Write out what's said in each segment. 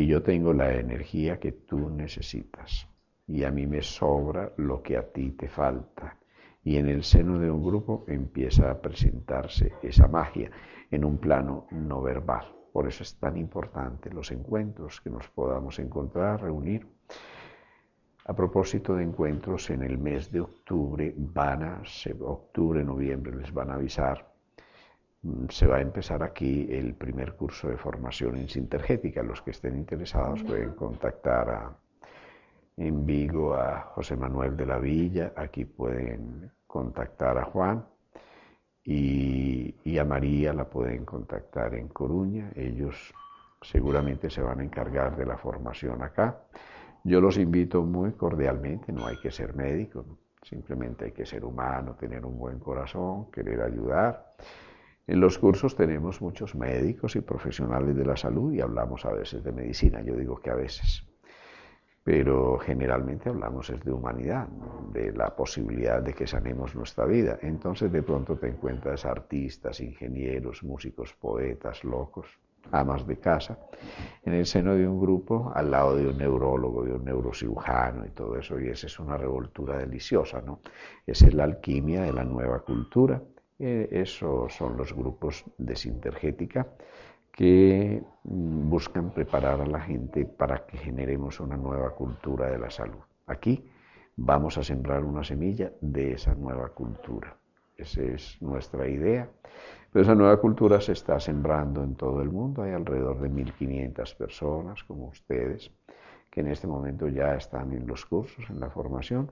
Y yo tengo la energía que tú necesitas. Y a mí me sobra lo que a ti te falta y en el seno de un grupo empieza a presentarse esa magia en un plano no verbal. Por eso es tan importante los encuentros que nos podamos encontrar, reunir. A propósito de encuentros, en el mes de octubre van a, octubre, noviembre, les van a avisar, se va a empezar aquí el primer curso de formación en sintergética. Los que estén interesados pueden contactar a en Vigo a José Manuel de la Villa, aquí pueden contactar a Juan y, a María la pueden contactar en Coruña, ellos seguramente se van a encargar de la formación acá. Yo los invito muy cordialmente, no hay que ser médico, simplemente hay que ser humano, tener un buen corazón, querer ayudar. En los cursos tenemos muchos médicos y profesionales de la salud y hablamos a veces de medicina, yo digo que a veces pero generalmente hablamos es de humanidad, de la posibilidad de que sanemos nuestra vida. Entonces de pronto te encuentras artistas, ingenieros, músicos, poetas, locos, amas de casa, en el seno de un grupo, al lado de un neurólogo, de un neurocirujano y todo eso, y esa es una revoltura deliciosa, ¿no? Esa es la alquimia de la nueva cultura. Eh, esos son los grupos de sintergética que mm, buscan preparar a la gente para que generemos una nueva cultura de la salud. Aquí vamos a sembrar una semilla de esa nueva cultura. Esa es nuestra idea. Pero esa nueva cultura se está sembrando en todo el mundo. Hay alrededor de 1.500 personas como ustedes que en este momento ya están en los cursos, en la formación.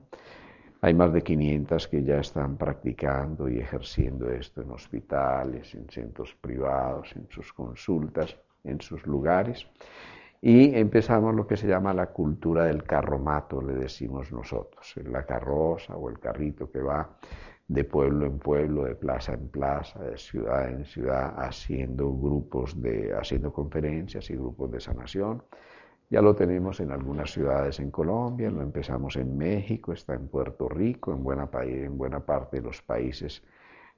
Hay más de 500 que ya están practicando y ejerciendo esto en hospitales, en centros privados, en sus consultas, en sus lugares. Y empezamos lo que se llama la cultura del carromato, le decimos nosotros, la carroza o el carrito que va de pueblo en pueblo, de plaza en plaza, de ciudad en ciudad, haciendo grupos de, haciendo conferencias y grupos de sanación ya lo tenemos en algunas ciudades en Colombia, lo empezamos en México, está en Puerto Rico, en buena, en buena parte de los países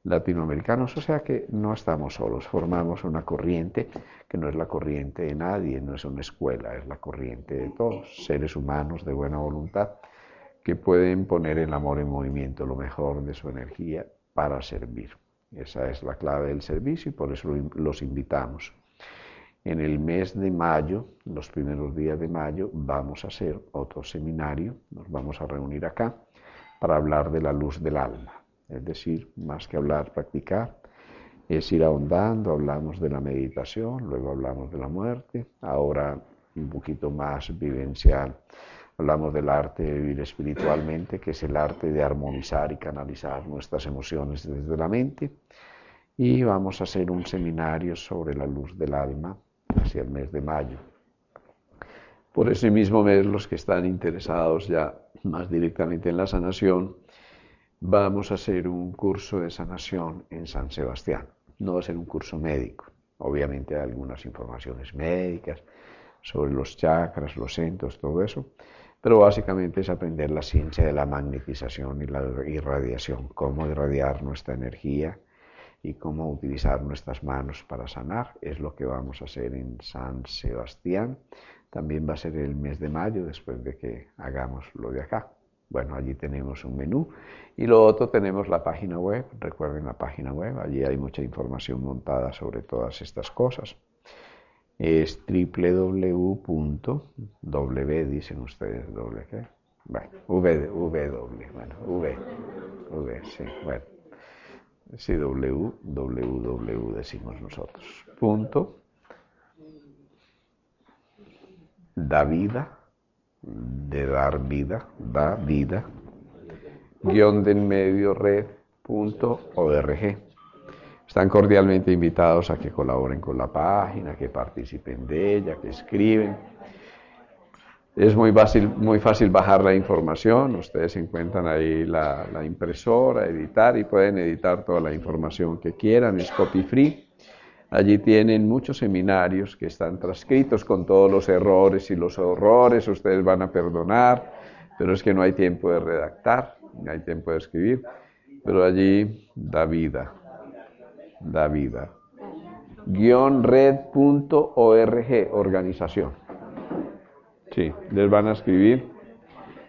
latinoamericanos, o sea que no estamos solos, formamos una corriente que no es la corriente de nadie, no es una escuela, es la corriente de todos, seres humanos de buena voluntad que pueden poner el amor en movimiento, lo mejor de su energía para servir. Esa es la clave del servicio y por eso los invitamos. En el mes de mayo, los primeros días de mayo, vamos a hacer otro seminario, nos vamos a reunir acá para hablar de la luz del alma. Es decir, más que hablar, practicar, es ir ahondando, hablamos de la meditación, luego hablamos de la muerte, ahora un poquito más vivencial, hablamos del arte de vivir espiritualmente, que es el arte de armonizar y canalizar nuestras emociones desde la mente, y vamos a hacer un seminario sobre la luz del alma hacia el mes de mayo. Por ese mismo mes, los que están interesados ya más directamente en la sanación, vamos a hacer un curso de sanación en San Sebastián. No va a ser un curso médico. Obviamente hay algunas informaciones médicas sobre los chakras, los centros, todo eso, pero básicamente es aprender la ciencia de la magnetización y la irradiación, cómo irradiar nuestra energía y cómo utilizar nuestras manos para sanar. Es lo que vamos a hacer en San Sebastián. También va a ser el mes de mayo después de que hagamos lo de acá. Bueno, allí tenemos un menú y lo otro tenemos la página web. Recuerden la página web, allí hay mucha información montada sobre todas estas cosas. Es www.w, dicen ustedes, doble qué. Bueno, w, w, bueno, sí, bueno Www decimos nosotros. Punto. Da vida, de dar vida, da vida, guion del medio red punto org. Están cordialmente invitados a que colaboren con la página, que participen de ella, que escriben Es muy fácil, muy fácil bajar la información, ustedes encuentran ahí la, impresora, editar y pueden editar toda la información que quieran, es copy free. Allí tienen muchos seminarios que están transcritos con todos los errores y los horrores, ustedes van a perdonar, pero es que no hay tiempo de redactar, no hay tiempo de escribir, pero allí da vida, da vida. Guión red.org, organización. Sí, les van a escribir.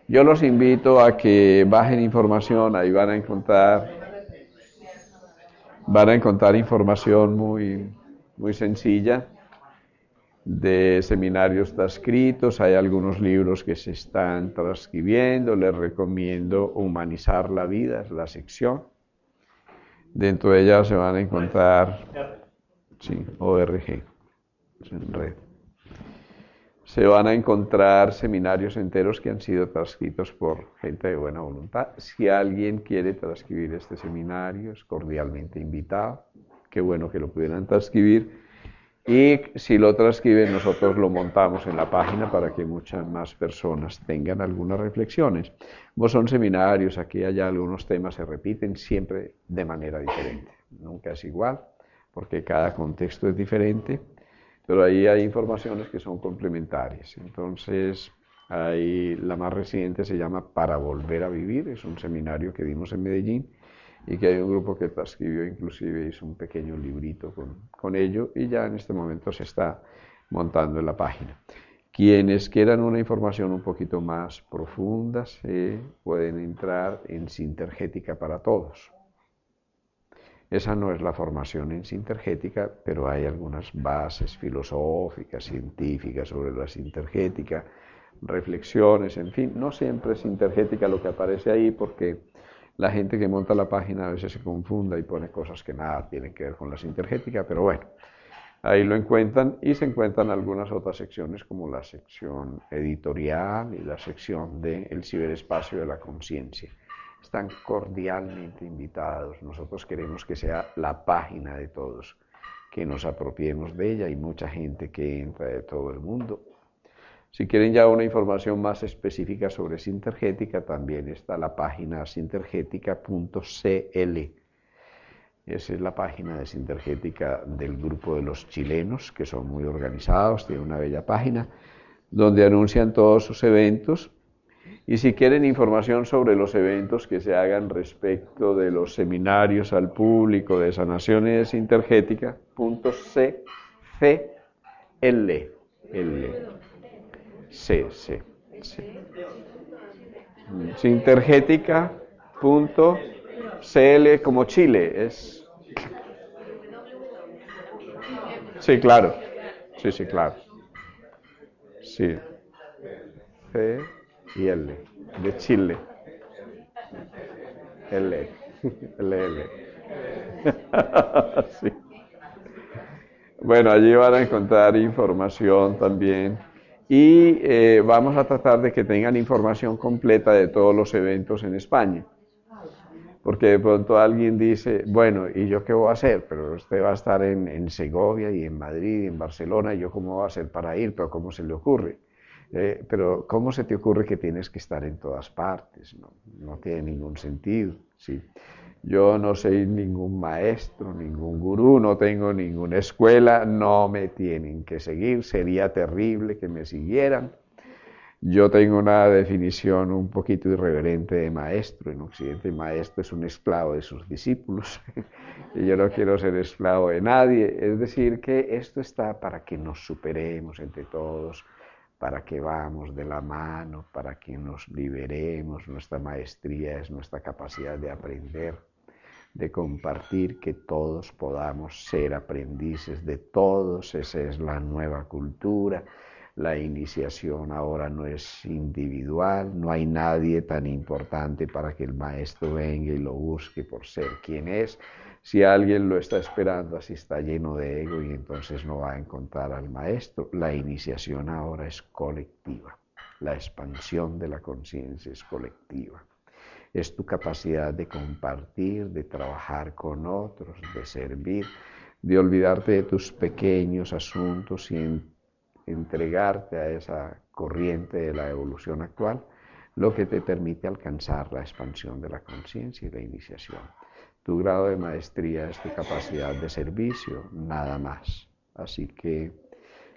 Yo los invito a que bajen información, ahí van a encontrar, van a encontrar información muy, muy sencilla de seminarios transcritos, hay algunos libros que se están transcribiendo, les recomiendo Humanizar la Vida, es la sección. Dentro de ella se van a encontrar, sí, ORG, en red se van a encontrar seminarios enteros que han sido transcritos por gente de buena voluntad. Si alguien quiere transcribir este seminario, es cordialmente invitado. Qué bueno que lo pudieran transcribir. Y si lo transcriben, nosotros lo montamos en la página para que muchas más personas tengan algunas reflexiones. Como son seminarios, aquí y allá algunos temas se repiten siempre de manera diferente. Nunca es igual, porque cada contexto es diferente pero ahí hay informaciones que son complementarias. Entonces, la más reciente se llama Para Volver a Vivir, es un seminario que dimos en Medellín y que hay un grupo que transcribió, inclusive hizo un pequeño librito con, con ello y ya en este momento se está montando en la página. Quienes quieran una información un poquito más profunda se pueden entrar en Sintergética para Todos. Esa no es la formación en sintergética, pero hay algunas bases filosóficas, científicas sobre la sintergética, reflexiones, en fin, no siempre es sintergética lo que aparece ahí porque la gente que monta la página a veces se confunda y pone cosas que nada tienen que ver con la sintergética, pero bueno, ahí lo encuentran y se encuentran algunas otras secciones como la sección editorial y la sección del ciberespacio de la conciencia están cordialmente invitados. Nosotros queremos que sea la página de todos, que nos apropiemos de ella. Hay mucha gente que entra de todo el mundo. Si quieren ya una información más específica sobre Sintergética, también está la página sintergética.cl. Esa es la página de Sintergética del grupo de los chilenos, que son muy organizados, tiene una bella página, donde anuncian todos sus eventos y si quieren información sobre los eventos que se hagan respecto de los seminarios al público de sanaciones intergéticas, punto C, C, L, L, C, C, C. Sintergética, punto CL como Chile, es... Sí, claro, sí, sí, claro. Sí. C, y L, de Chile. L, L, L. sí. Bueno, allí van a encontrar información también y eh, vamos a tratar de que tengan información completa de todos los eventos en España. Porque de pronto alguien dice, bueno, ¿y yo qué voy a hacer? Pero usted va a estar en, en Segovia y en Madrid y en Barcelona, ¿y yo cómo voy a hacer para ir? Pero ¿cómo se le ocurre? Eh, pero ¿cómo se te ocurre que tienes que estar en todas partes? No, tiene ningún sentido. ¿sí? Yo no soy ningún maestro, ningún gurú, no tengo ninguna escuela, no me tienen que seguir, sería terrible que me siguieran. Yo tengo una definición un poquito irreverente de maestro. En Occidente, maestro es un esclavo de sus discípulos. y yo no quiero ser esclavo de nadie. Es decir, que esto está para que nos superemos entre todos, para que vamos de la mano, para que nos liberemos. Nuestra maestría es nuestra capacidad de aprender, de compartir, que todos podamos ser aprendices de todos. Esa es la nueva cultura. La iniciación ahora no es individual, no hay nadie tan importante para que el maestro venga y lo busque por ser quien es, si alguien lo está esperando, así está lleno de ego y entonces no va a encontrar al maestro. La iniciación ahora es colectiva. La expansión de la conciencia es colectiva. Es tu capacidad de compartir, de trabajar con otros, de servir, de olvidarte de tus pequeños asuntos y entregarte a esa corriente de la evolución actual, lo que te permite alcanzar la expansión de la conciencia y la iniciación. Tu grado de maestría es tu capacidad de servicio, nada más. Así que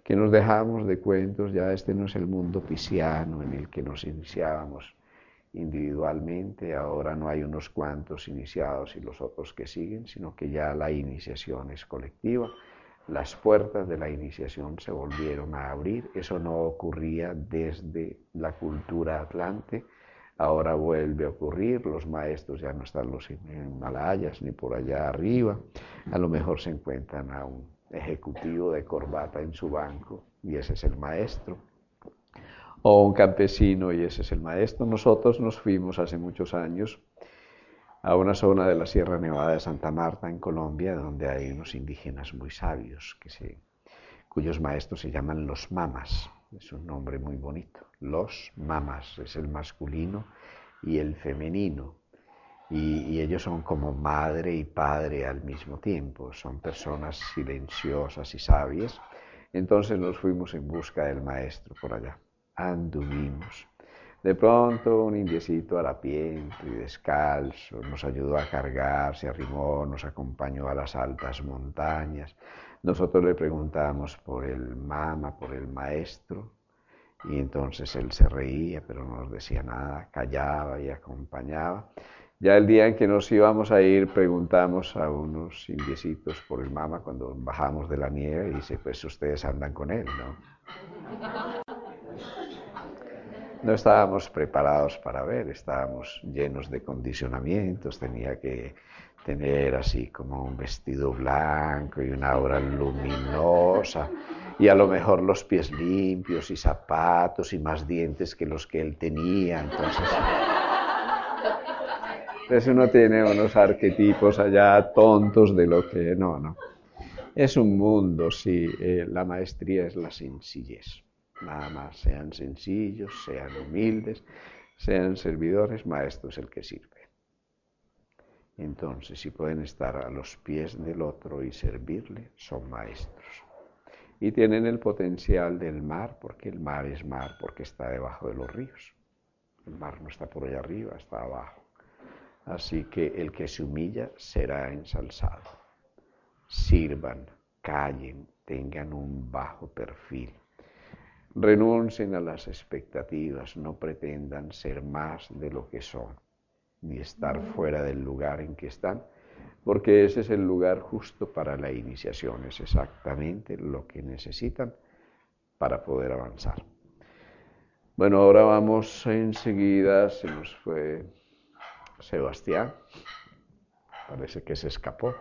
que nos dejamos de cuentos, ya este no es el mundo pisciano en el que nos iniciábamos individualmente, ahora no hay unos cuantos iniciados y los otros que siguen, sino que ya la iniciación es colectiva, las puertas de la iniciación se volvieron a abrir, eso no ocurría desde la cultura atlante, ahora vuelve a ocurrir, los maestros ya no están los Himalayas ni por allá arriba, a lo mejor se encuentran aún ejecutivo de corbata en su banco y ese es el maestro. O un campesino y ese es el maestro. Nosotros nos fuimos hace muchos años a una zona de la Sierra Nevada de Santa Marta en Colombia donde hay unos indígenas muy sabios cuyos maestros se llaman los mamas. Es un nombre muy bonito. Los mamas es el masculino y el femenino y, ellos son como madre y padre al mismo tiempo, son personas silenciosas y sabias. Entonces nos fuimos en busca del maestro por allá, anduvimos. De pronto un indiecito harapiento y descalzo nos ayudó a cargar, se arrimó, nos acompañó a las altas montañas. Nosotros le preguntamos por el mama, por el maestro, y entonces él se reía, pero no nos decía nada, callaba y acompañaba. Ya el día en que nos íbamos a ir, preguntamos a unos indiecitos por el mama cuando bajamos de la nieve y dice, pues ustedes andan con él, ¿no? No estábamos preparados para ver, estábamos llenos de condicionamientos, tenía que tener así como un vestido blanco y una aura luminosa y a lo mejor los pies limpios y zapatos y más dientes que los que él tenía, entonces... Entonces uno tiene unos arquetipos allá tontos de lo que no, no. Es un mundo, sí, eh, la maestría es la sencillez. Nada más, sean sencillos, sean humildes, sean servidores, maestro es el que sirve. Entonces, si pueden estar a los pies del otro y servirle, son maestros. Y tienen el potencial del mar, porque el mar es mar, porque está debajo de los ríos. El mar no está por allá arriba, está abajo. Así que el que se humilla será ensalzado. Sirvan, callen, tengan un bajo perfil. Renuncien a las expectativas, no pretendan ser más de lo que son, ni estar fuera del lugar en que están, porque ese es el lugar justo para la iniciación, es exactamente lo que necesitan para poder avanzar. Bueno, ahora vamos enseguida, se nos fue Sebastián, parece que se escapó.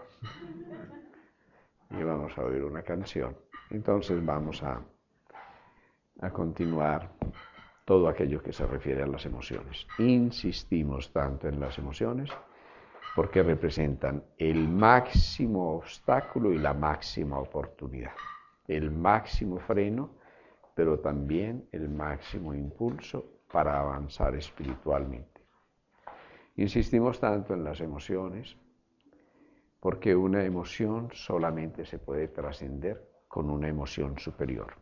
Y vamos a oír una canción. Entonces vamos a, a continuar todo aquello que se refiere a las emociones. Insistimos tanto en las emociones porque representan el máximo obstáculo y la máxima oportunidad, el máximo freno, pero también el máximo impulso para avanzar espiritualmente. Insistimos tanto en las emociones porque una emoción solamente se puede trascender con una emoción superior.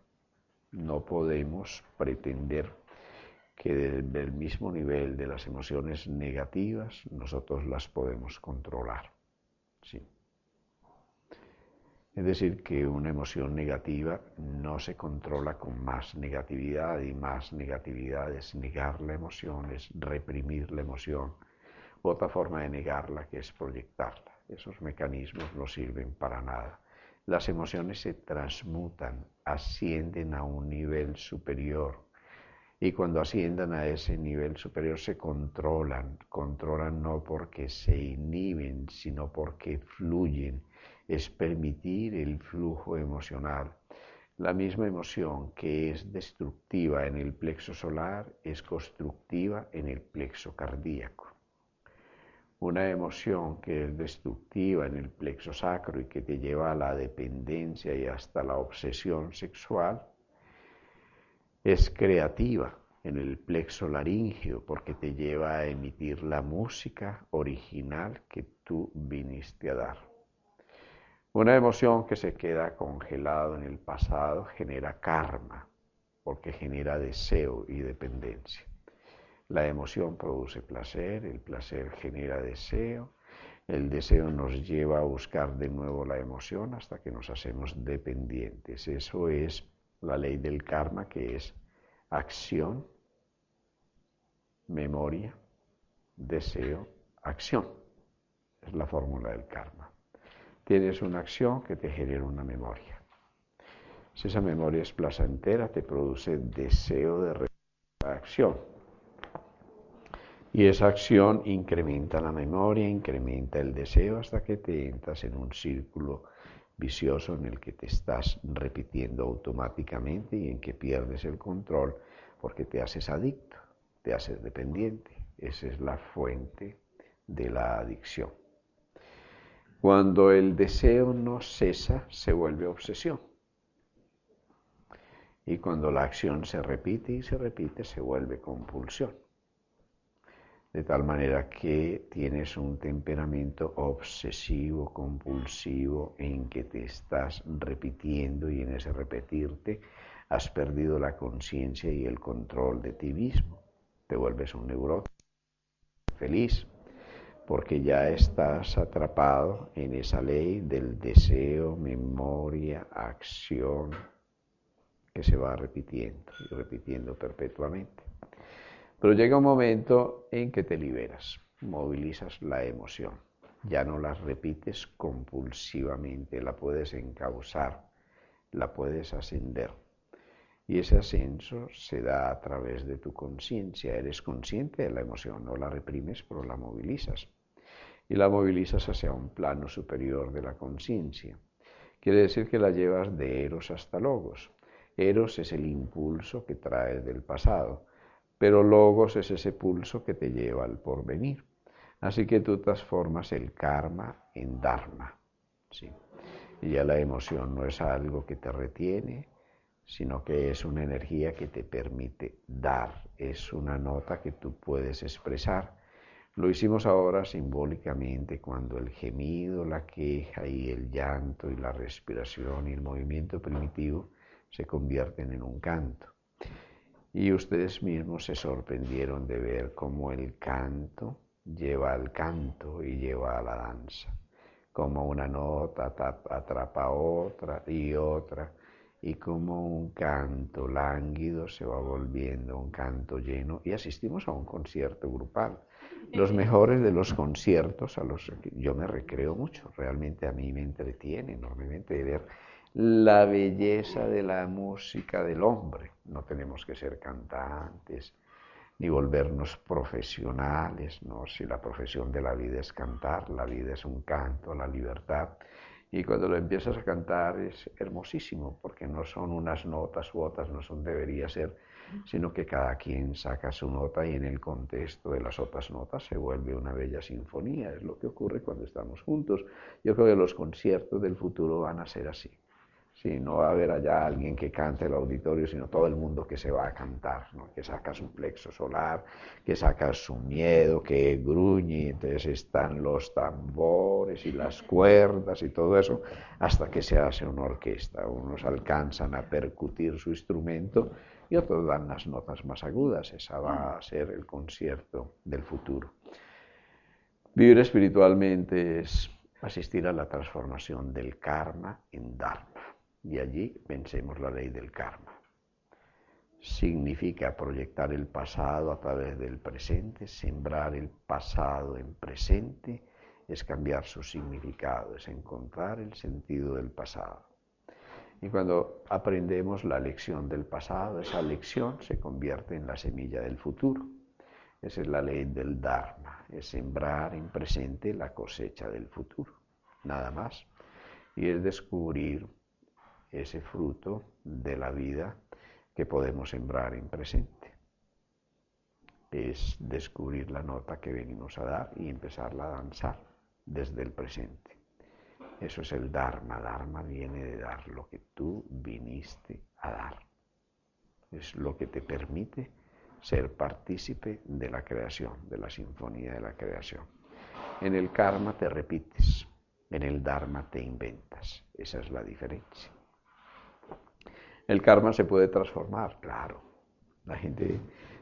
No podemos pretender que del mismo nivel de las emociones negativas nosotros las podemos controlar. Sí. Es decir, que una emoción negativa no se controla con más negatividad y más negatividad es negar la emoción, es reprimir la emoción, otra forma de negarla que es proyectarla. Esos mecanismos no sirven para nada. Las emociones se transmutan, ascienden a un nivel superior y cuando asciendan a ese nivel superior se controlan, controlan no porque se inhiben, sino porque fluyen, es permitir el flujo emocional. La misma emoción que es destructiva en el plexo solar es constructiva en el plexo cardíaco una emoción que es destructiva en el plexo sacro y que te lleva a la dependencia y hasta la obsesión sexual, es creativa en el plexo laringio porque te lleva a emitir la música original que tú viniste a dar. Una emoción que se queda congelado en el pasado genera karma, porque genera deseo y dependencia. La emoción produce placer, el placer genera deseo, el deseo nos lleva a buscar de nuevo la emoción hasta que nos hacemos dependientes. Eso es la ley del karma, que es acción, memoria, deseo, acción. Es la fórmula del karma. Tienes una acción que te genera una memoria. Si esa memoria es placentera, te produce deseo de acción. Y esa acción incrementa la memoria, incrementa el deseo hasta que te entras en un círculo vicioso en el que te estás repitiendo automáticamente y en que pierdes el control porque te haces adicto, te haces dependiente. Esa es la fuente de la adicción. Cuando el deseo no cesa, se vuelve obsesión. Y cuando la acción se repite y se repite, se vuelve compulsión. De tal manera que tienes un temperamento obsesivo, compulsivo, en que te estás repitiendo y en ese repetirte has perdido la conciencia y el control de ti mismo. Te vuelves un neurótico feliz, porque ya estás atrapado en esa ley del deseo, memoria, acción, que se va repitiendo y repitiendo perpetuamente. Pero llega un momento en que te liberas, movilizas la emoción, ya no la repites compulsivamente, la puedes encauzar, la puedes ascender. Y ese ascenso se da a través de tu conciencia. Eres consciente de la emoción, no la reprimes, pero la movilizas. Y la movilizas hacia un plano superior de la conciencia. Quiere decir que la llevas de eros hasta logos. Eros es el impulso que traes del pasado, pero logos es ese pulso que te lleva al porvenir. Así que tú transformas el karma en dharma. ¿sí? Y ya la emoción no es algo que te retiene, sino que es una energía que te permite dar, es una nota que tú puedes expresar. Lo hicimos ahora simbólicamente cuando el gemido, la queja y el llanto y la respiración y el movimiento primitivo se convierten en un canto. Y ustedes mismos se sorprendieron de ver cómo el canto lleva al canto y lleva a la danza, como una nota atrapa otra y otra y como un canto lánguido se va volviendo un canto lleno. Y asistimos a un concierto grupal. Los mejores de los conciertos a los que yo me recreo mucho, realmente a mí me entretiene enormemente ver la belleza de la música del hombre. No tenemos que ser cantantes ni volvernos profesionales, no, si la profesión de la vida es cantar, la vida es un canto, la libertad y cuando lo empiezas a cantar es hermosísimo, porque no son unas notas u otras, no son debería ser, sino que cada quien saca su nota y en el contexto de las otras notas se vuelve una bella sinfonía. Es lo que ocurre cuando estamos juntos. Yo creo que los conciertos del futuro van a ser así. Sí, no va a haber allá alguien que cante el auditorio, sino todo el mundo que se va a cantar, que saca su plexo solar, que saca su miedo, que gruñe, entonces están los tambores y las cuerdas y todo eso, hasta que se hace una orquesta. Unos alcanzan a percutir su instrumento y otros dan las notas más agudas. Esa va a ser el concierto del futuro. Vivir espiritualmente es asistir a la transformación del karma en dharma y allí vencemos la ley del karma. Significa proyectar el pasado a través del presente, sembrar el pasado en presente, es cambiar su significado, es encontrar el sentido del pasado. Y cuando aprendemos la lección del pasado, esa lección se convierte en la semilla del futuro. Esa es la ley del Dharma, es sembrar en presente la cosecha del futuro, nada más. Y es descubrir ese fruto de la vida que podemos sembrar en presente. Es descubrir la nota que venimos a dar y empezarla a danzar desde el presente. Eso es el Dharma. Dharma viene de dar lo que tú viniste a dar. Es lo que te permite ser partícipe de la creación, de la sinfonía de la creación. En el karma te repites, En el Dharma te inventas. Esa es la diferencia. El karma se puede transformar, claro. La gente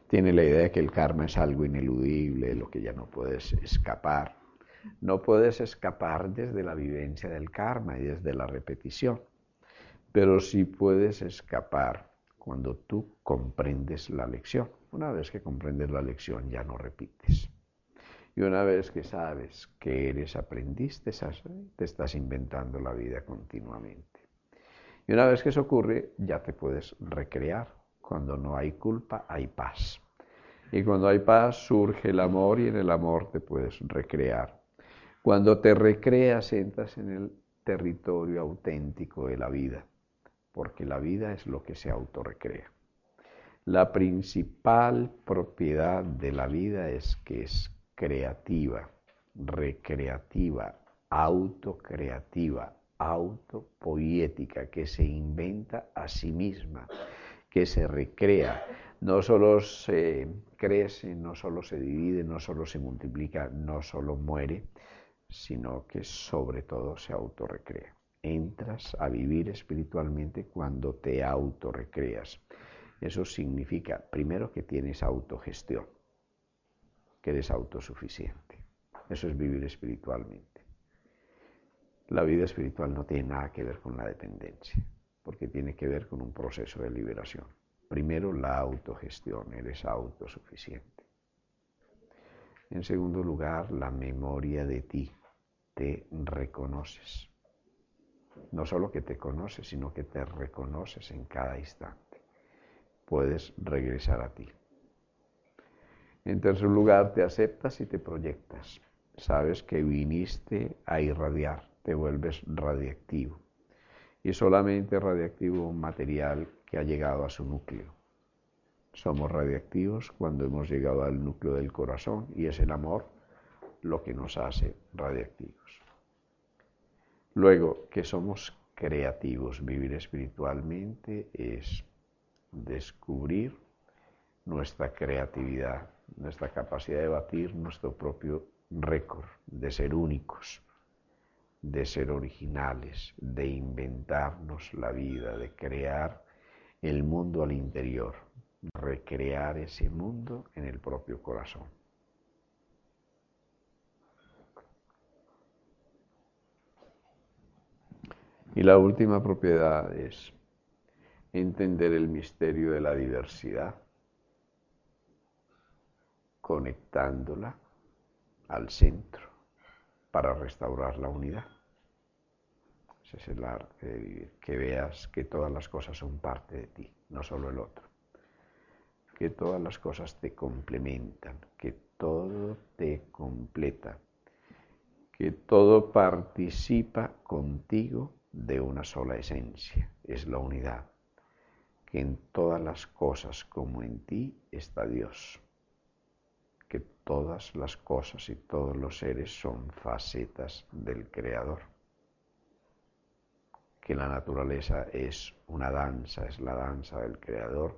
tiene la idea de que el karma es algo ineludible, lo que ya no puedes escapar. No puedes escapar desde la vivencia del karma y desde la repetición, pero sí puedes escapar cuando tú comprendes la lección. Una vez que comprendes la lección ya no repites. Y una vez que sabes que eres aprendiz, te estás inventando la vida continuamente. Y una vez que eso ocurre, ya te puedes recrear. Cuando no hay culpa, hay paz. Y cuando hay paz, surge el amor y en el amor te puedes recrear. Cuando te recreas, entras en el territorio auténtico de la vida, porque la vida es lo que se autorrecrea. La principal propiedad de la vida es que es creativa, recreativa, autocreativa, autopoética, que se inventa a sí misma, que se recrea. No solo se crece, no solo se divide, no solo se multiplica, no solo muere, sino que sobre todo se autorrecrea. Entras a vivir espiritualmente cuando te autorrecreas. Eso significa, primero, que tienes autogestión, que eres autosuficiente. Eso es vivir espiritualmente. La vida espiritual no tiene nada que ver con la dependencia, porque tiene que ver con un proceso de liberación. Primero, la autogestión, eres autosuficiente. En segundo lugar, la memoria de ti, te reconoces. No solo que te conoces, sino que te reconoces en cada instante. Puedes regresar a ti. En tercer lugar, te aceptas y te proyectas. Sabes que viniste a irradiar, te vuelves radiactivo. Y solamente radiactivo un material que ha llegado a su núcleo. Somos radiactivos cuando hemos llegado al núcleo del corazón y es el amor lo que nos hace radiactivos. Luego, que somos creativos, vivir espiritualmente es descubrir nuestra creatividad, nuestra capacidad de batir nuestro propio récord, de ser únicos, de ser originales, de inventarnos la vida, de crear el mundo al interior, recrear ese mundo en el propio corazón. Y la última propiedad es entender el misterio de la diversidad, conectándola al centro para restaurar la unidad. Ese es el arte de vivir, que veas que todas las cosas son parte de ti, no solo el otro, que todas las cosas te complementan, que todo te completa, que todo participa contigo de una sola esencia, es la unidad, que en todas las cosas como en ti está Dios, que todas las cosas y todos los seres son facetas del Creador, que la naturaleza es una danza, es la danza del Creador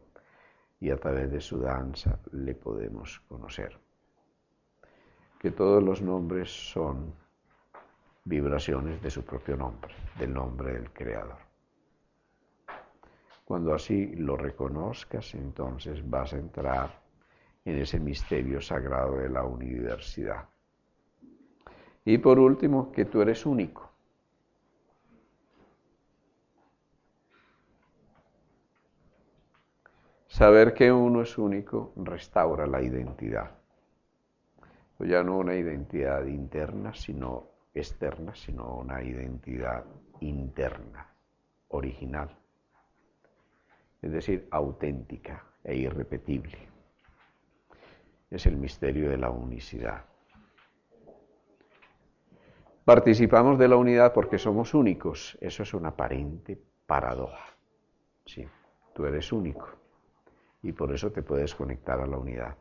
y a través de su danza le podemos conocer, que todos los nombres son vibraciones de su propio nombre, del nombre del Creador. Cuando así lo reconozcas, entonces vas a entrar en ese misterio sagrado de la universidad. Y por último, que tú eres único. Saber que uno es único restaura la identidad. Ya no una identidad interna, sino externa, sino una identidad interna, original, es decir, auténtica e irrepetible. Es el misterio de la unicidad. Participamos de la unidad porque somos únicos. Eso es una aparente paradoja. Sí, tú eres único y por eso te puedes conectar a la unidad.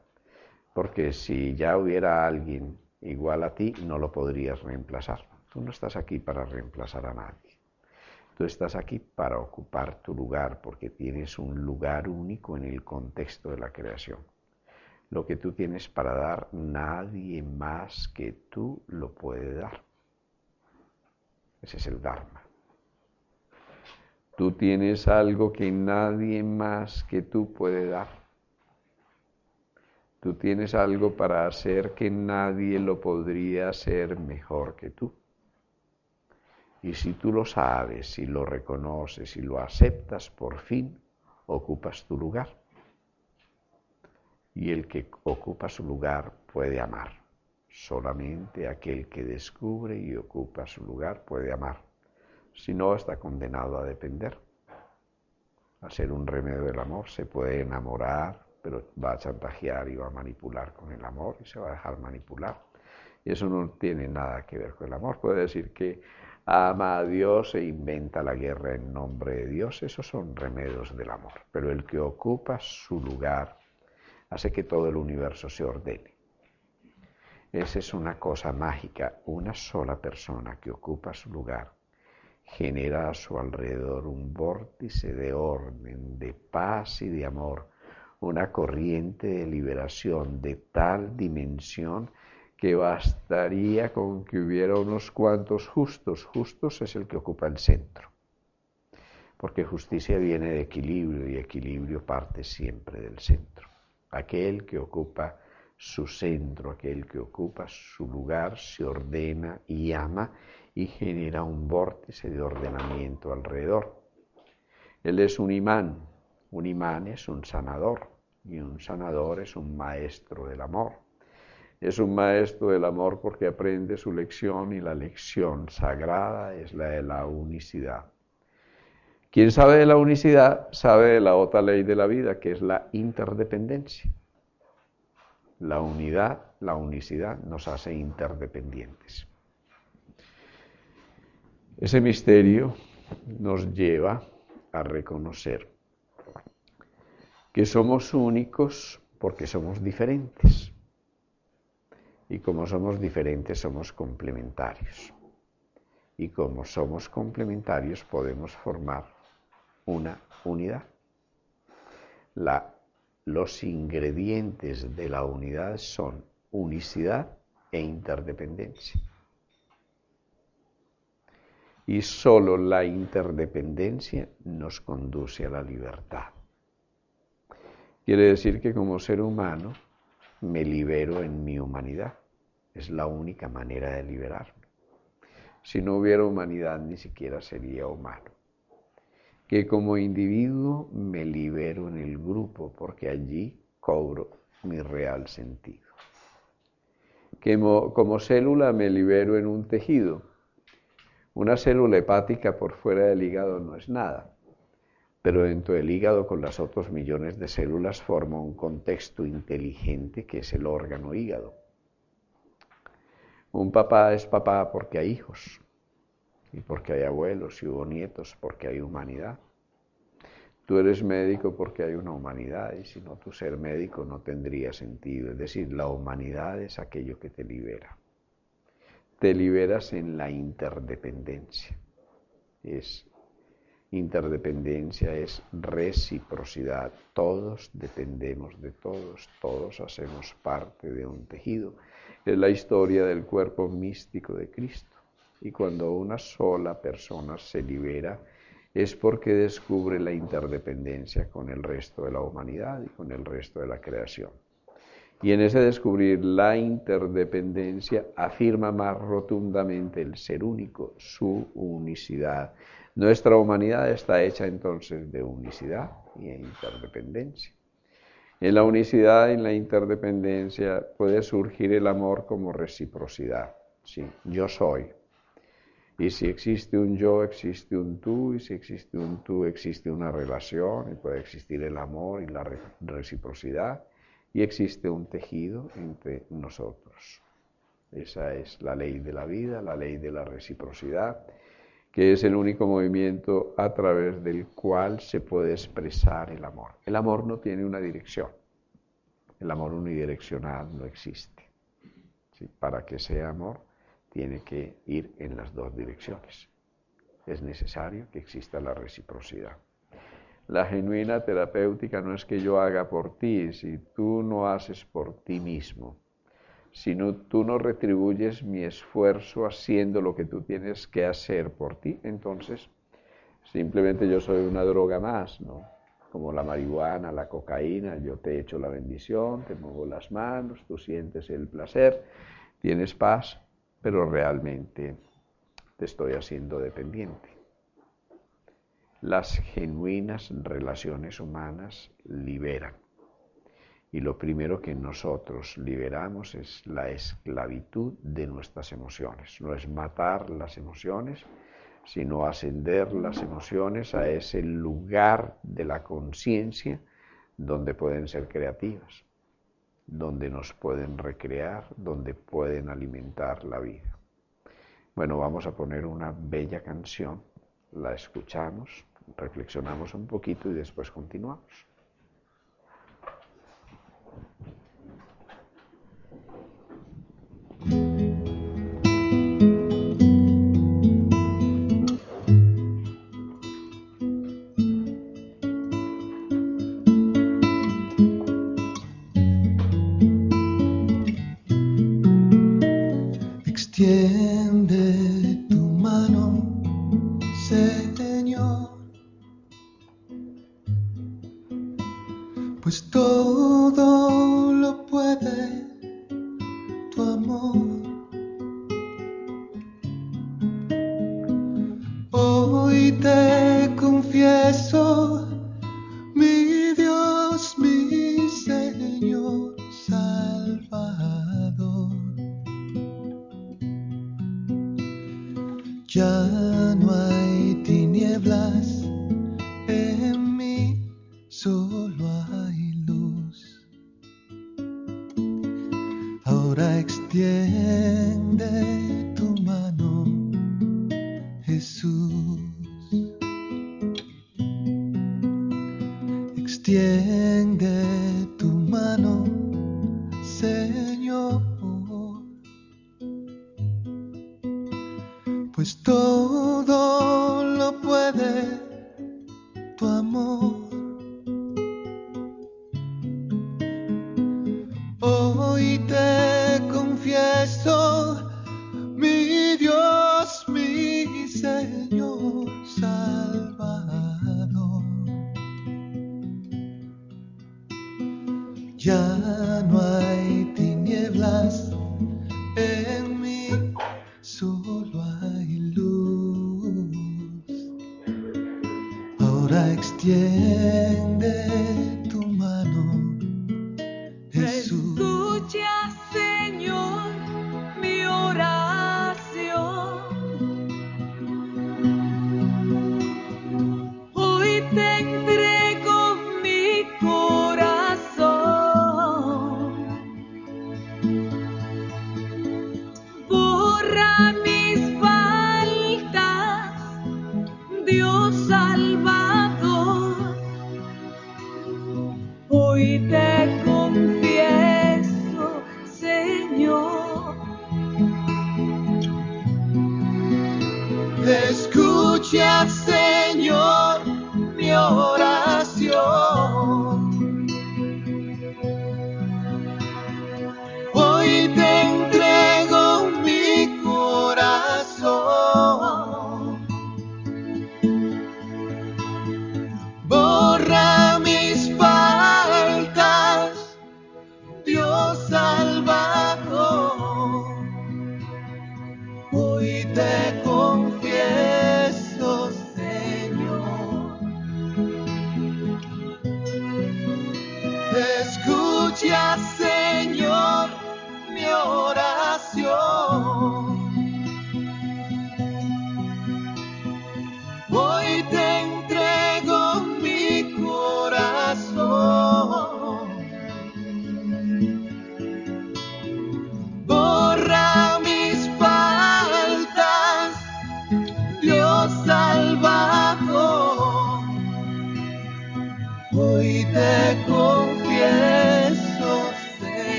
Porque si ya hubiera alguien igual a ti, no lo podrías reemplazar. Tú no estás aquí para reemplazar a nadie. Tú estás aquí para ocupar tu lugar porque tienes un lugar único en el contexto de la creación. Lo que tú tienes para dar, nadie más que tú lo puede dar. Ese es el Dharma. Tú tienes algo que nadie más que tú puede dar. Tú tienes algo para hacer que nadie lo podría hacer mejor que tú. Y si tú lo sabes, si lo reconoces, y lo aceptas, por fin ocupas tu lugar. Y el que ocupa su lugar puede amar. Solamente aquel que descubre y ocupa su lugar puede amar. Si no, está condenado a depender. A ser un remedio del amor se puede enamorar, pero va a chantajear y va a manipular con el amor y se va a dejar manipular. Y eso no tiene nada que ver con el amor. Puede decir que ama a Dios e inventa la guerra en nombre de Dios. Esos son remedios del amor. Pero el que ocupa su lugar hace que todo el universo se ordene. Esa es una cosa mágica. Una sola persona que ocupa su lugar genera a su alrededor un vórtice de orden, de paz y de amor, una corriente de liberación de tal dimensión que bastaría con que hubiera unos cuantos justos. Justos es el que ocupa el centro. Porque justicia viene de equilibrio y equilibrio parte siempre del centro. Aquel que ocupa su centro, aquel que ocupa su lugar, se ordena y ama y genera un vórtice de ordenamiento alrededor. Él es un imán, un imán es un sanador y un sanador es un maestro del amor. Es un maestro del amor porque aprende su lección y la lección sagrada es la de la unicidad. Quien sabe de la unicidad sabe de la otra ley de la vida, que es la interdependencia. La unidad, la unicidad nos hace interdependientes. Ese misterio nos lleva a reconocer que somos únicos porque somos diferentes y como somos diferentes somos complementarios. Y como somos complementarios podemos formar una unidad. los ingredientes de la unidad son unicidad e interdependencia. Y solo la interdependencia nos conduce a la libertad. Quiere decir que como ser humano me libero en mi humanidad. Es la única manera de liberarme. Si no hubiera humanidad, ni siquiera sería humano. Que como individuo me libero en el grupo, porque allí cobro mi real sentido. Que como, célula me libero en un tejido. Una célula hepática por fuera del hígado no es nada, pero dentro del hígado con las otros millones de células forma un contexto inteligente que es el órgano hígado. Un papá es papá porque hay hijos y porque hay abuelos y hubo nietos, porque hay humanidad. Tú eres médico porque hay una humanidad y si no tu ser médico no tendría sentido. Es decir, la humanidad es aquello que te libera. Te liberas en la interdependencia. Es interdependencia, es reciprocidad. Todos dependemos de todos, todos hacemos parte de un tejido es la historia del cuerpo místico de Cristo. Y cuando una sola persona se libera, es porque descubre la interdependencia con el resto de la humanidad y con el resto de la creación. Y en ese descubrir la interdependencia afirma más rotundamente el ser único, su unicidad. Nuestra humanidad está hecha entonces de unicidad y de interdependencia. En la unicidad y en la interdependencia puede surgir el amor como reciprocidad. Sí, yo soy. Y si existe un yo, existe un tú, y si existe un tú, existe una relación, y puede existir el amor y la reciprocidad, y existe un tejido entre nosotros. Esa es la ley de la vida, la ley de la reciprocidad, que es el único movimiento a través del cual se puede expresar el amor. El amor no tiene una dirección. El amor unidireccional no existe. Para que sea amor, tiene que ir en las dos direcciones. Es necesario que exista la reciprocidad. La genuina terapéutica no es que yo haga por ti, si tú no haces por ti mismo. si no, tú no retribuyes mi esfuerzo haciendo lo que tú tienes que hacer por ti, entonces simplemente yo soy una droga más, ¿no? Como la marihuana, la cocaína, yo te echo la bendición, te muevo las manos, tú sientes el placer, tienes paz, pero realmente te estoy haciendo dependiente. Las genuinas relaciones humanas liberan. Y lo primero que nosotros liberamos es la esclavitud de nuestras emociones. No es matar las emociones, sino ascender las emociones a ese lugar de la conciencia donde pueden ser creativas, donde nos pueden recrear, donde pueden alimentar la vida. Bueno, vamos a poner una bella canción, la escuchamos, reflexionamos un poquito y después continuamos.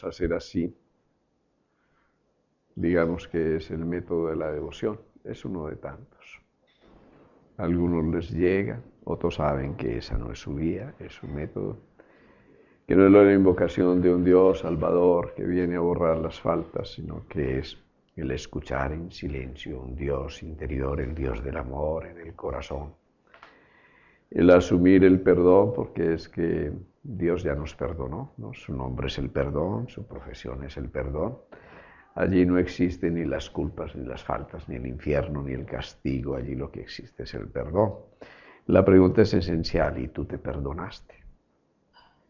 Pudiéramos hacer así. Digamos que es el método de la devoción, es uno de tantos. A algunos les llega, otros saben que esa no es su vía, es un método, que no es la invocación de un Dios salvador que viene a borrar las faltas, sino que es el escuchar en silencio un Dios interior, el Dios del amor en el corazón. El asumir el perdón, porque es que Dios ya nos perdonó, ¿no? su nombre es el perdón, su profesión es el perdón. Allí no existen ni las culpas, ni las faltas, ni el infierno, ni el castigo, allí lo que existe es el perdón. La pregunta es esencial, ¿y tú te perdonaste?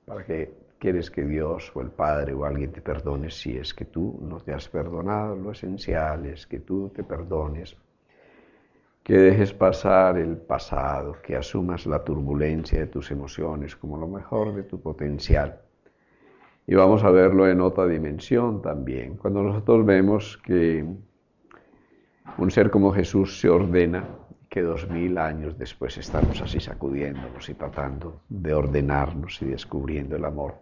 ¿Para qué quieres que Dios o el Padre o alguien te perdone si es que tú no te has perdonado? Lo esencial es que tú te perdones que dejes pasar el pasado, que asumas la turbulencia de tus emociones como lo mejor de tu potencial. Y vamos a verlo en otra dimensión también. Cuando nosotros vemos que un ser como Jesús se ordena, que dos mil años después estamos así sacudiéndonos y tratando de ordenarnos y descubriendo el amor,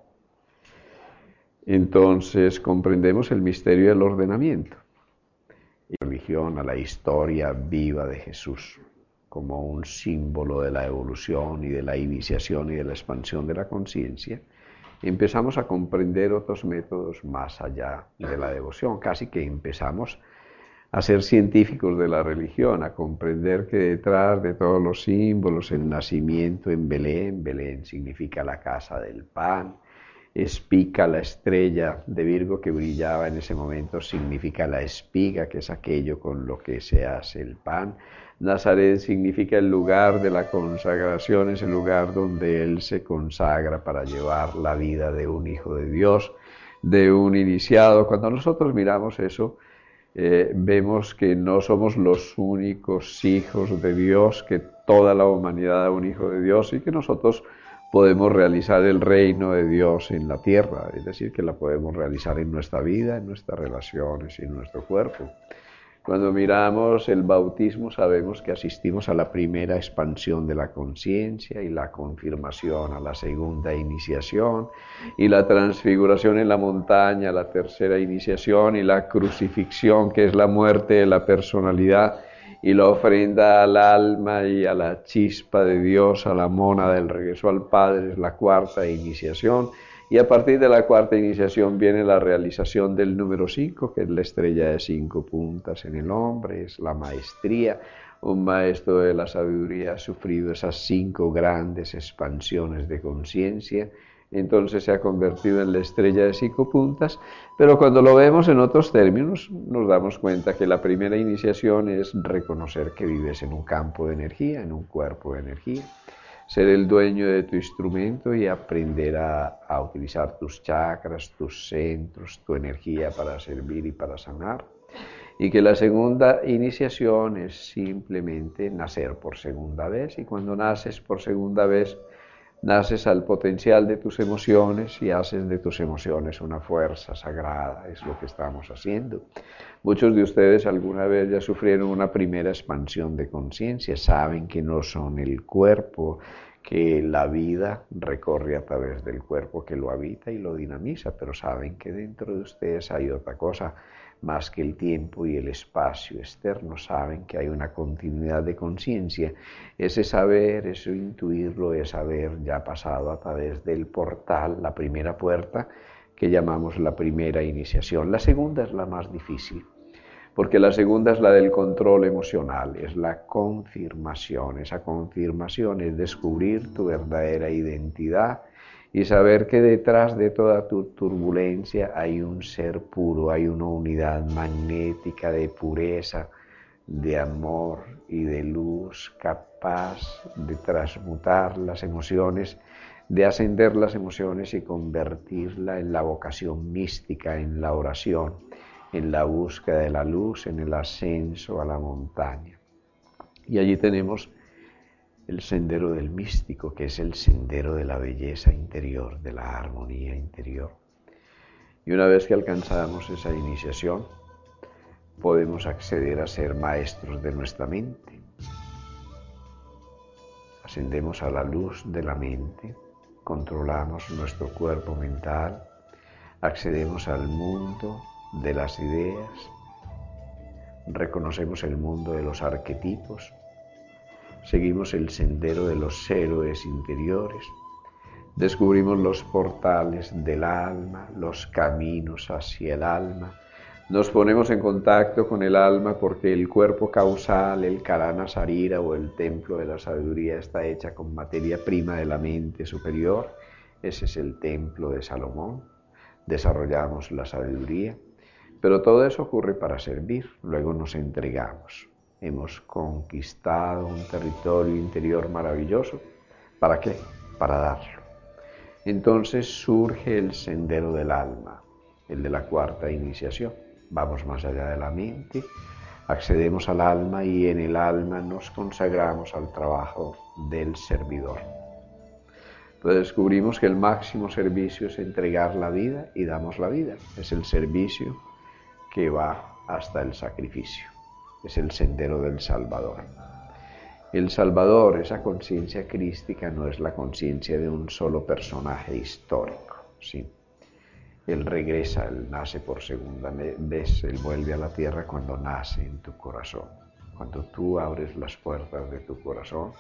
entonces comprendemos el misterio del ordenamiento religión a la historia viva de Jesús como un símbolo de la evolución y de la iniciación y de la expansión de la conciencia, empezamos a comprender otros métodos más allá de la devoción, casi que empezamos a ser científicos de la religión, a comprender que detrás de todos los símbolos, el nacimiento en Belén, Belén significa la casa del pan, espica la estrella de Virgo que brillaba en ese momento, significa la espiga, que es aquello con lo que se hace el pan. Nazaret significa el lugar de la consagración, es el lugar donde Él se consagra para llevar la vida de un hijo de Dios, de un iniciado. Cuando nosotros miramos eso, eh, vemos que no somos los únicos hijos de Dios, que toda la humanidad es un hijo de Dios y que nosotros podemos realizar el reino de Dios en la tierra, es decir, que la podemos realizar en nuestra vida, en nuestras relaciones en nuestro cuerpo. Cuando miramos el bautismo sabemos que asistimos a la primera expansión de la conciencia y la confirmación a la segunda iniciación y la transfiguración en la montaña, la tercera iniciación y la crucifixión que es la muerte de la personalidad y la ofrenda al alma y a la chispa de Dios, a la mona del regreso al Padre, es la cuarta iniciación. Y a partir de la cuarta iniciación viene la realización del número cinco, que es la estrella de cinco puntas en el hombre, es la maestría. Un maestro de la sabiduría ha sufrido esas cinco grandes expansiones de conciencia entonces se ha convertido en la estrella de cinco puntas, pero cuando lo vemos en otros términos nos damos cuenta que la primera iniciación es reconocer que vives en un campo de energía, en un cuerpo de energía, ser el dueño de tu instrumento y aprender a, a utilizar tus chakras, tus centros, tu energía para servir y para sanar. Y que la segunda iniciación es simplemente nacer por segunda vez y cuando naces por segunda vez, naces al potencial de tus emociones y haces de tus emociones una fuerza sagrada, es lo que estamos haciendo. Muchos de ustedes alguna vez ya sufrieron una primera expansión de conciencia, saben que no son el cuerpo, que la vida recorre a través del cuerpo que lo habita y lo dinamiza, pero saben que dentro de ustedes hay otra cosa más que el tiempo y el espacio externo, saben que hay una continuidad de conciencia. Ese saber, ese intuirlo, es haber ya pasado a través del portal, la primera puerta, que llamamos la primera iniciación. La segunda es la más difícil, porque la segunda es la del control emocional, es la confirmación. Esa confirmación es descubrir tu verdadera identidad y saber que detrás de toda tu turbulencia hay un ser puro, hay una unidad magnética de pureza, de amor y de luz capaz de transmutar las emociones, de ascender las emociones y convertirla en la vocación mística, en la oración, en la búsqueda de la luz, en el ascenso a la montaña. Y allí tenemos el sendero del místico, que es el sendero de la belleza interior, de la armonía interior. Y una vez que alcanzamos esa iniciación, podemos acceder a ser maestros de nuestra mente. Ascendemos a la luz de la mente, controlamos nuestro cuerpo mental, accedemos al mundo de las ideas, reconocemos el mundo de los arquetipos, seguimos el sendero de los héroes interiores, descubrimos los portales del alma, los caminos hacia el alma, nos ponemos en contacto con el alma porque el cuerpo causal, el karana sarira o el templo de la sabiduría está hecha con materia prima de la mente superior. Ese es el templo de Salomón. Desarrollamos la sabiduría. Pero todo eso ocurre para servir. Luego nos entregamos. Hemos conquistado un territorio interior maravilloso. ¿Para qué? Para darlo. Entonces surge el sendero del alma, el de la cuarta iniciación vamos más allá de la mente, accedemos al alma y en el alma nos consagramos al trabajo del servidor. Entonces descubrimos que el máximo servicio es entregar la vida y damos la vida. Es el servicio que va hasta el sacrificio. Es el sendero del Salvador. El Salvador, esa conciencia crística, no es la conciencia de un solo personaje histórico, ¿sí? Él regresa, Él nace por segunda vez, Él vuelve a la tierra cuando nace en tu corazón. Cuando tú abres las puertas de tu corazón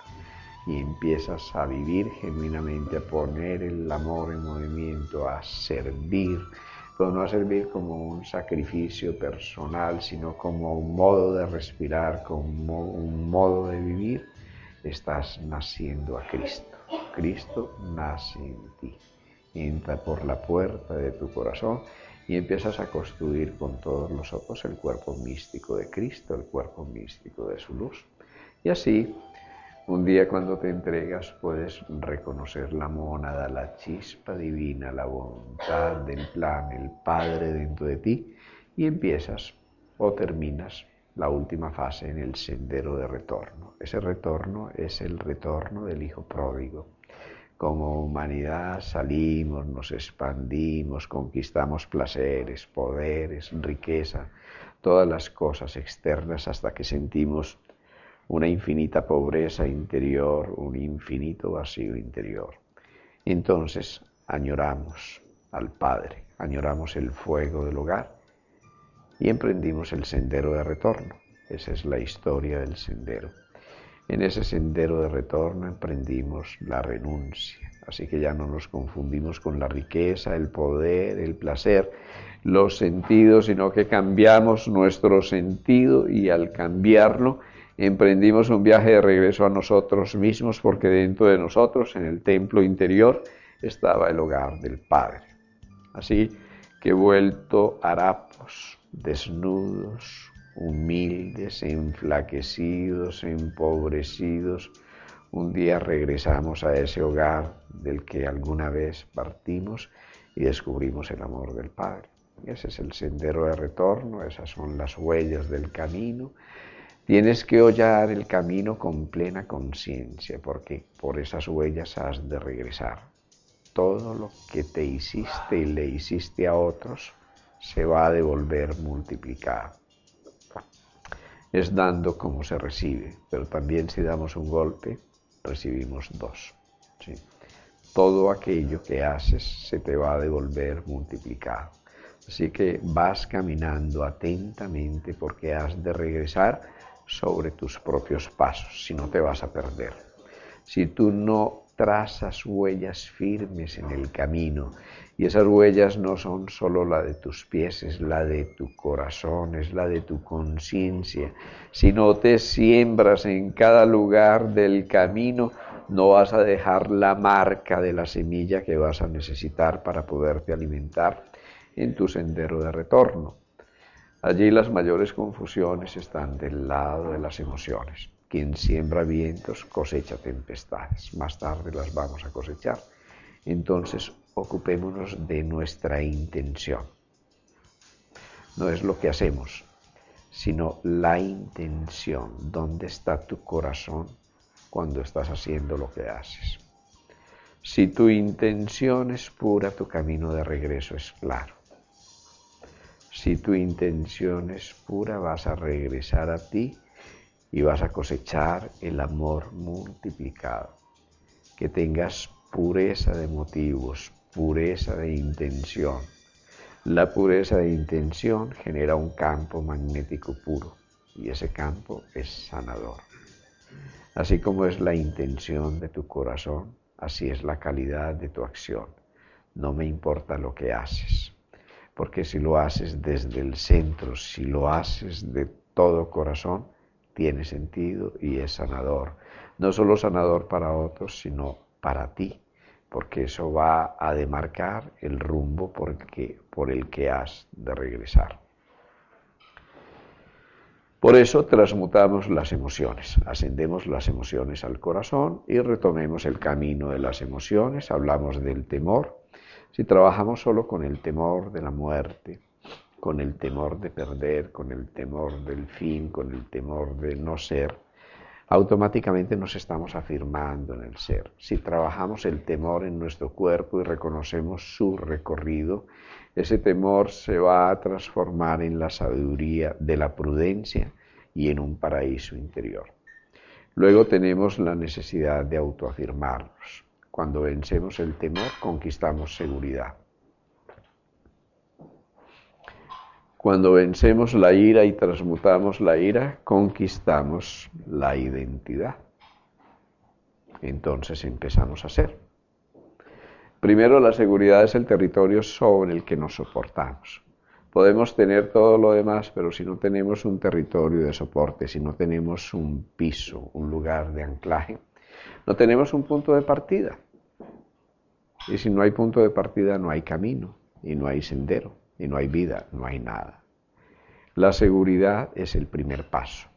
y empiezas a vivir genuinamente, a poner el amor en movimiento, a servir, no a servir como un sacrificio personal, sino como un modo de respirar, como un modo de vivir, estás naciendo a Cristo. Cristo nace en ti entra por la puerta de tu corazón y empiezas a construir con todos los ojos el cuerpo místico de Cristo, el cuerpo místico de su luz. Y así, un día cuando te entregas puedes reconocer la mónada, la chispa divina, la voluntad del plan, el Padre dentro de ti y empiezas o terminas la última fase en el sendero de retorno. Ese retorno es el retorno del Hijo pródigo como humanidad salimos, nos expandimos, conquistamos placeres, poderes, riqueza, todas las cosas externas hasta que sentimos una infinita pobreza interior, un infinito vacío interior. Entonces añoramos al Padre, añoramos el fuego del hogar y emprendimos el sendero de retorno. Esa es la historia del sendero. En ese sendero de retorno emprendimos la renuncia, así que ya no nos confundimos con la riqueza, el poder, el placer, los sentidos, sino que cambiamos nuestro sentido y al cambiarlo emprendimos un viaje de regreso a nosotros mismos porque dentro de nosotros, en el templo interior, estaba el hogar del Padre. Así que vuelto harapos, desnudos, humildes, enflaquecidos, empobrecidos, un día regresamos a ese hogar del que alguna vez partimos y descubrimos el amor del Padre. Ese es el sendero de retorno, esas son las huellas del camino. Tienes que hollar el camino con plena conciencia, porque por esas huellas has de regresar. Todo lo que te hiciste y le hiciste a otros se va a devolver multiplicado es dando como se recibe, pero también si damos un golpe, recibimos dos. Todo aquello que haces se te va a devolver multiplicado. Así que vas caminando atentamente porque has de regresar sobre tus propios pasos, si no te vas a perder. Si tú no trazas huellas firmes en el camino y esas huellas no son solo la de tus pies, es la de tu corazón, es la de tu conciencia. Si no te siembras en cada lugar del camino, no vas a dejar la marca de la semilla que vas a necesitar para poderte alimentar en tu sendero de retorno. Allí las mayores confusiones están del lado de las emociones. Quien siembra vientos cosecha tempestades. Más tarde las vamos a cosechar. Entonces ocupémonos de nuestra intención. No es lo que hacemos, sino la intención. ¿Dónde está tu corazón cuando estás haciendo lo que haces? Si tu intención es pura, tu camino de regreso es claro. Si tu intención es pura, vas a regresar a ti y vas a cosechar el amor multiplicado. Que tengas pureza de motivos, pureza de intención. La pureza de intención genera un campo magnético puro y ese campo es sanador. Así como es la intención de tu corazón, así es la calidad de tu acción. No me importa lo que haces, porque si lo haces desde el centro, si lo haces de todo corazón, tiene sentido y es sanador. No solo sanador para otros, sino para ti, porque eso va a demarcar el rumbo por el que, por el que has de regresar. Por eso transmutamos las emociones, ascendemos las emociones al corazón y retomemos el camino de las emociones, hablamos del temor. Si trabajamos solo con el temor de la muerte, con el temor de perder, con el temor del fin, con el temor de no ser, automáticamente nos estamos afirmando en el ser. Si trabajamos el temor en nuestro cuerpo y reconocemos su recorrido, ese temor se va a transformar en la sabiduría de la prudencia y en un paraíso interior. Luego tenemos la necesidad de autoafirmarnos. Cuando vencemos el temor, conquistamos seguridad. Cuando vencemos la ira y transmutamos la ira, conquistamos la identidad. Entonces empezamos a ser. Primero, la seguridad es el territorio sobre el que nos soportamos. Podemos tener todo lo demás, pero si no tenemos un territorio de soporte, si no tenemos un piso, un lugar de anclaje, no tenemos un punto de partida. Y si no hay punto de partida, no hay camino, y no hay sendero, y no hay vida, no hay nada. La seguridad es el primer paso.